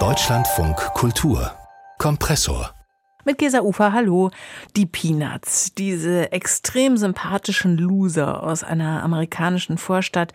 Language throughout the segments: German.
Deutschlandfunk Kultur Kompressor mit Gesa Ufer, hallo. Die Peanuts, diese extrem sympathischen Loser aus einer amerikanischen Vorstadt,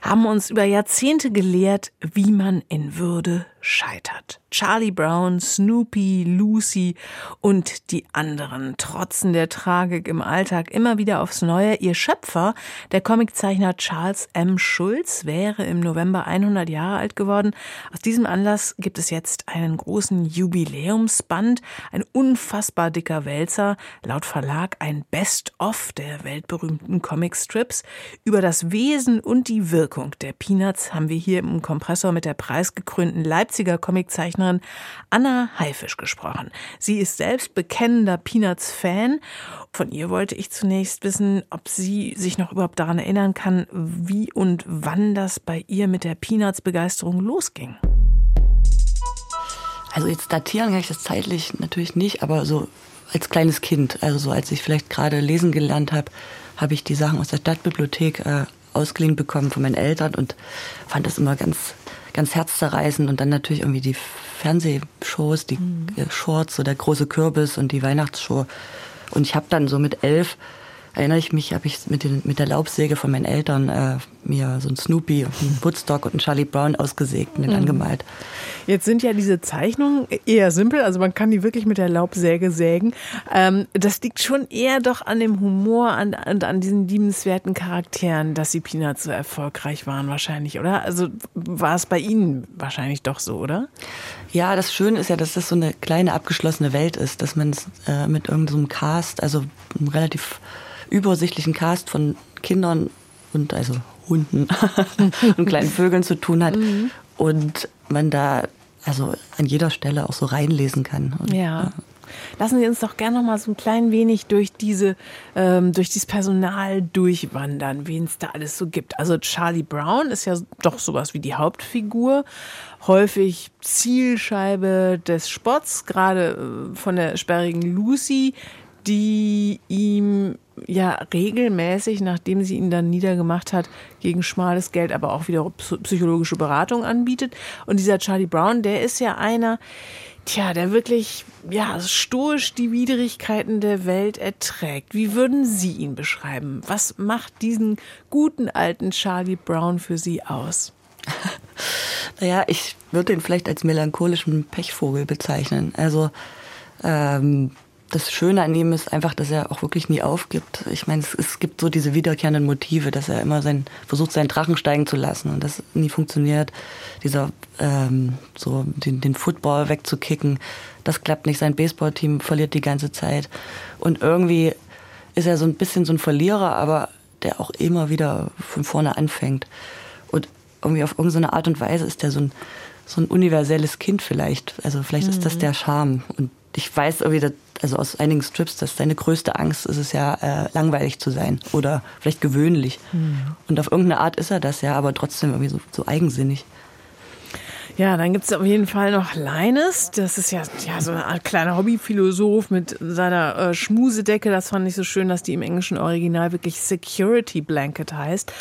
haben uns über Jahrzehnte gelehrt, wie man in Würde scheitert. Charlie Brown, Snoopy, Lucy und die anderen trotzen der Tragik im Alltag immer wieder aufs Neue. Ihr Schöpfer, der Comiczeichner Charles M. Schulz, wäre im November 100 Jahre alt geworden. Aus diesem Anlass gibt es jetzt einen großen Jubiläumsband, ein unfassbar dicker Wälzer, laut Verlag ein Best-of der weltberühmten Comicstrips. Über das Wesen und die Wirkung der Peanuts haben wir hier im Kompressor mit der preisgekrönten Leipziger Comiczeichnerin Anna Haifisch gesprochen. Sie ist selbst bekennender Peanuts-Fan. Von ihr wollte ich zunächst wissen, ob sie sich noch überhaupt daran erinnern kann, wie und wann das bei ihr mit der Peanuts-Begeisterung losging. Also jetzt datieren kann ich das zeitlich natürlich nicht, aber so als kleines Kind, also so als ich vielleicht gerade lesen gelernt habe, habe ich die Sachen aus der Stadtbibliothek äh, ausgeliehen bekommen von meinen Eltern und fand das immer ganz ganz herzzerreißend und dann natürlich irgendwie die Fernsehshows, die mhm. Shorts, so der große Kürbis und die Weihnachtsshow. Und ich habe dann so mit elf erinnere ich mich, habe ich mit, den, mit der Laubsäge von meinen Eltern äh, mir so ein Snoopy, einen Woodstock und einen Charlie Brown ausgesägt und den mhm. angemalt. Jetzt sind ja diese Zeichnungen eher simpel, also man kann die wirklich mit der Laubsäge sägen. Ähm, das liegt schon eher doch an dem Humor und an, an diesen liebenswerten Charakteren, dass die Peanuts so erfolgreich waren wahrscheinlich, oder? Also war es bei Ihnen wahrscheinlich doch so, oder? Ja, das Schöne ist ja, dass das so eine kleine abgeschlossene Welt ist, dass man es äh, mit irgendeinem so Cast, also einem relativ übersichtlichen Cast von Kindern und also Hunden und kleinen Vögeln zu tun hat. Mhm. Und man da also an jeder Stelle auch so reinlesen kann. Und, ja. ja. Lassen Sie uns doch gerne noch mal so ein klein wenig durch diese, ähm, durch dieses Personal durchwandern, wen es da alles so gibt. Also Charlie Brown ist ja doch sowas wie die Hauptfigur, häufig Zielscheibe des Spotts, gerade äh, von der sperrigen Lucy, die ihm ja regelmäßig, nachdem sie ihn dann niedergemacht hat, gegen schmales Geld, aber auch wieder psychologische Beratung anbietet. Und dieser Charlie Brown, der ist ja einer, tja, der wirklich ja stoisch die Widrigkeiten der Welt erträgt. Wie würden Sie ihn beschreiben? Was macht diesen guten alten Charlie Brown für Sie aus? naja, ich würde ihn vielleicht als melancholischen Pechvogel bezeichnen. Also ähm, das Schöne an ihm ist einfach, dass er auch wirklich nie aufgibt. Ich meine, es, es, gibt so diese wiederkehrenden Motive, dass er immer sein, versucht, seinen Drachen steigen zu lassen und das nie funktioniert. Dieser, ähm, so den, den Football wegzukicken, das klappt nicht. Sein Baseballteam verliert die ganze Zeit. Und irgendwie ist er so ein bisschen so ein Verlierer, aber der auch immer wieder von vorne anfängt. Und irgendwie auf irgendeine Art und Weise ist er so ein, so ein universelles Kind vielleicht. Also vielleicht mhm. ist das mhm. der Charme. Und ich weiß irgendwie, also aus einigen Strips, dass seine größte Angst ist es ja, äh, langweilig zu sein oder vielleicht gewöhnlich. Mhm. Und auf irgendeine Art ist er das ja, aber trotzdem irgendwie so, so eigensinnig. Ja, dann gibt es auf jeden Fall noch Leines. Das ist ja, ja so eine Art kleiner Hobbyphilosoph mit seiner äh, Schmusedecke. Das fand ich so schön, dass die im englischen Original wirklich Security Blanket heißt.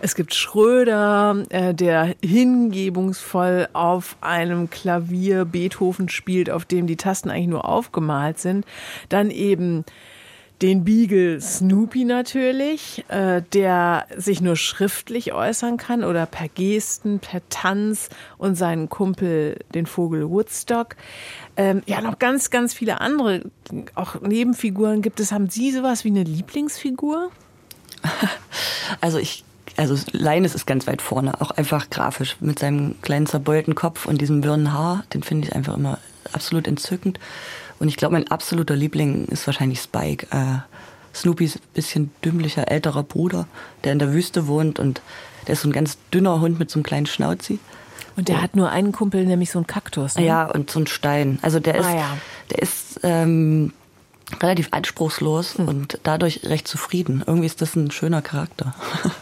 Es gibt Schröder, äh, der hingebungsvoll auf einem Klavier Beethoven spielt, auf dem die Tasten eigentlich nur aufgemalt sind. Dann eben den Beagle Snoopy natürlich, äh, der sich nur schriftlich äußern kann oder per Gesten, per Tanz und seinen Kumpel, den Vogel Woodstock. Ähm, ja, noch ganz, ganz viele andere, auch Nebenfiguren gibt es. Haben Sie sowas wie eine Lieblingsfigur? Also ich also Leines ist ganz weit vorne, auch einfach grafisch mit seinem kleinen zerbeulten Kopf und diesem wirren Haar, den finde ich einfach immer absolut entzückend. Und ich glaube, mein absoluter Liebling ist wahrscheinlich Spike. Äh, Snoopys bisschen dümmlicher älterer Bruder, der in der Wüste wohnt und der ist so ein ganz dünner Hund mit so einem kleinen Schnauzi. Und der und, hat nur einen Kumpel, nämlich so einen Kaktus. Ne? Ja, und so einen Stein. Also der ist, ah, ja. der ist ähm, relativ anspruchslos hm. und dadurch recht zufrieden. Irgendwie ist das ein schöner Charakter.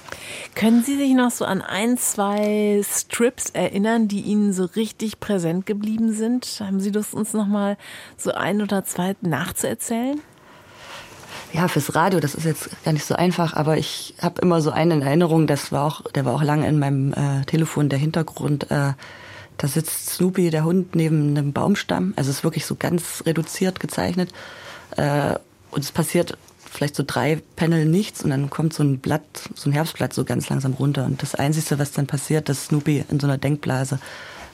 Können Sie sich noch so an ein, zwei Strips erinnern, die Ihnen so richtig präsent geblieben sind? Haben Sie Lust, uns noch mal so ein oder zwei nachzuerzählen? Ja, fürs Radio, das ist jetzt gar nicht so einfach, aber ich habe immer so einen in Erinnerung, das war auch, der war auch lange in meinem äh, Telefon der Hintergrund. Äh, da sitzt Snoopy, der Hund, neben einem Baumstamm. Also es ist wirklich so ganz reduziert gezeichnet. Äh, und es passiert vielleicht so drei Panel nichts und dann kommt so ein Blatt, so ein Herbstblatt so ganz langsam runter. Und das Einzige, was dann passiert, dass Snoopy in so einer Denkblase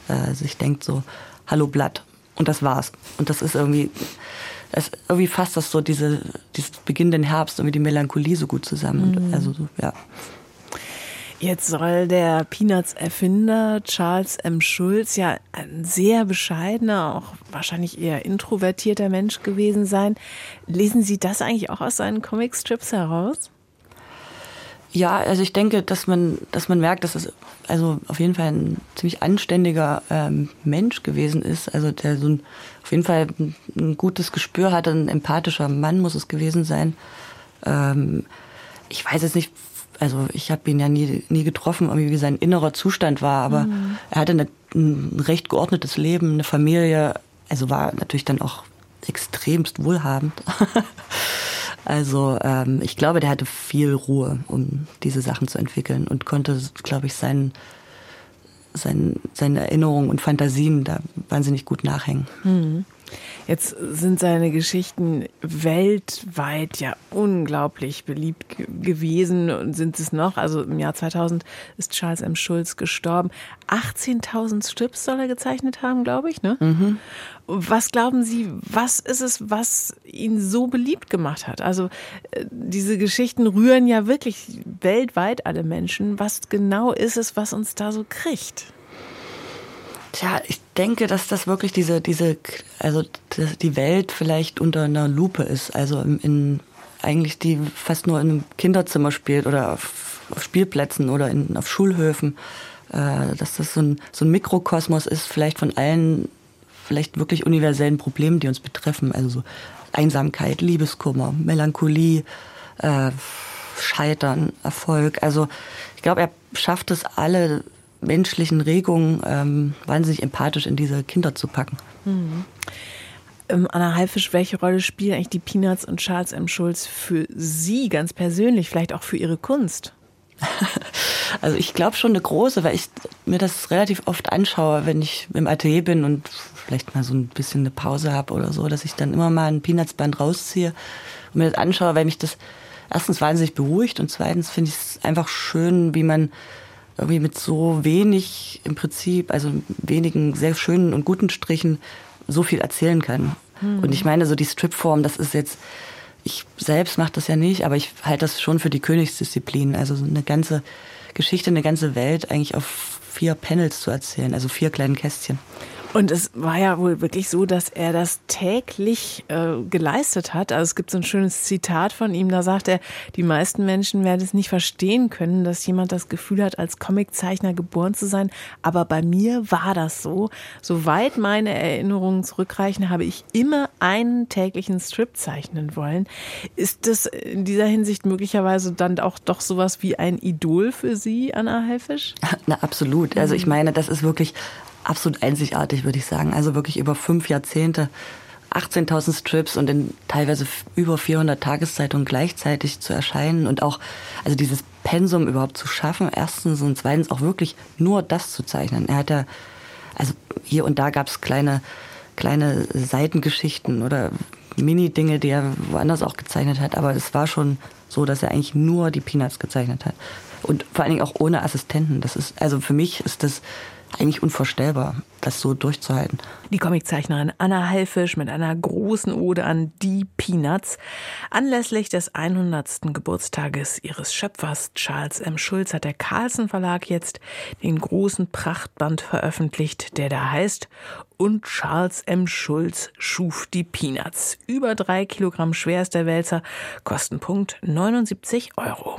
äh, sich denkt so, hallo Blatt. Und das war's. Und das ist irgendwie, es irgendwie fasst das so diese, dieses beginnenden Herbst, irgendwie die Melancholie so gut zusammen. Mhm. Also so, ja. Jetzt soll der Peanuts-Erfinder Charles M. Schulz ja ein sehr bescheidener, auch wahrscheinlich eher introvertierter Mensch gewesen sein. Lesen Sie das eigentlich auch aus seinen Comicstrips heraus? Ja, also ich denke, dass man, dass man merkt, dass es also auf jeden Fall ein ziemlich anständiger ähm, Mensch gewesen ist. Also der so ein, auf jeden Fall ein, gutes Gespür hatte, ein empathischer Mann muss es gewesen sein. Ähm, ich weiß jetzt nicht, also ich habe ihn ja nie, nie getroffen, wie sein innerer Zustand war, aber mhm. er hatte eine, ein recht geordnetes Leben, eine Familie, also war natürlich dann auch extremst wohlhabend. also ähm, ich glaube, der hatte viel Ruhe, um diese Sachen zu entwickeln und konnte, glaube ich, seinen, sein, seine Erinnerungen und Fantasien da wahnsinnig gut nachhängen. Mhm. Jetzt sind seine Geschichten weltweit ja unglaublich beliebt gewesen und sind es noch. Also im Jahr 2000 ist Charles M. Schulz gestorben. 18.000 Strips soll er gezeichnet haben, glaube ich. Ne? Mhm. Was glauben Sie, was ist es, was ihn so beliebt gemacht hat? Also äh, diese Geschichten rühren ja wirklich weltweit alle Menschen. Was genau ist es, was uns da so kriegt? Tja, ich denke, dass das wirklich diese, diese, also die Welt vielleicht unter einer Lupe ist. Also in, in eigentlich die fast nur in einem Kinderzimmer spielt oder auf, auf Spielplätzen oder in, auf Schulhöfen. Äh, dass das so ein, so ein Mikrokosmos ist, vielleicht von allen, vielleicht wirklich universellen Problemen, die uns betreffen. Also so Einsamkeit, Liebeskummer, Melancholie, äh, Scheitern, Erfolg. Also ich glaube, er schafft es alle menschlichen Regungen ähm, wahnsinnig empathisch in diese Kinder zu packen. Mhm. Ähm, Anna Haifisch, welche Rolle spielen eigentlich die Peanuts und Charles M. Schulz für Sie ganz persönlich, vielleicht auch für Ihre Kunst? Also ich glaube schon eine große, weil ich mir das relativ oft anschaue, wenn ich im Atelier bin und vielleicht mal so ein bisschen eine Pause habe oder so, dass ich dann immer mal ein Peanuts-Band rausziehe und mir das anschaue, weil mich das erstens wahnsinnig beruhigt und zweitens finde ich es einfach schön, wie man irgendwie mit so wenig im Prinzip, also wenigen sehr schönen und guten Strichen so viel erzählen kann. Mhm. Und ich meine, so die Stripform, das ist jetzt, ich selbst mache das ja nicht, aber ich halte das schon für die Königsdisziplin. Also so eine ganze Geschichte, eine ganze Welt eigentlich auf vier Panels zu erzählen, also vier kleinen Kästchen. Und es war ja wohl wirklich so, dass er das täglich äh, geleistet hat. Also es gibt so ein schönes Zitat von ihm, da sagt er, die meisten Menschen werden es nicht verstehen können, dass jemand das Gefühl hat, als Comiczeichner geboren zu sein. Aber bei mir war das so. Soweit meine Erinnerungen zurückreichen, habe ich immer einen täglichen Strip zeichnen wollen. Ist das in dieser Hinsicht möglicherweise dann auch doch sowas wie ein Idol für Sie, Anna Haifisch? Na, absolut. Also ich meine, das ist wirklich absolut einzigartig, würde ich sagen. Also wirklich über fünf Jahrzehnte, 18.000 Strips und in teilweise über 400 Tageszeitungen gleichzeitig zu erscheinen und auch, also dieses Pensum überhaupt zu schaffen, erstens und zweitens auch wirklich nur das zu zeichnen. Er hat ja, also hier und da gab es kleine, kleine Seitengeschichten oder Mini-Dinge, die er woanders auch gezeichnet hat, aber es war schon so, dass er eigentlich nur die Peanuts gezeichnet hat. Und vor allen Dingen auch ohne Assistenten. Das ist, also für mich ist das eigentlich unvorstellbar, das so durchzuhalten. Die Comiczeichnerin Anna Haifisch mit einer großen Ode an die Peanuts. Anlässlich des 100. Geburtstages ihres Schöpfers Charles M. Schulz hat der Carlsen Verlag jetzt den großen Prachtband veröffentlicht, der da heißt und Charles M. Schulz schuf die Peanuts. Über drei Kilogramm schwer ist der Wälzer, Kostenpunkt 79 Euro.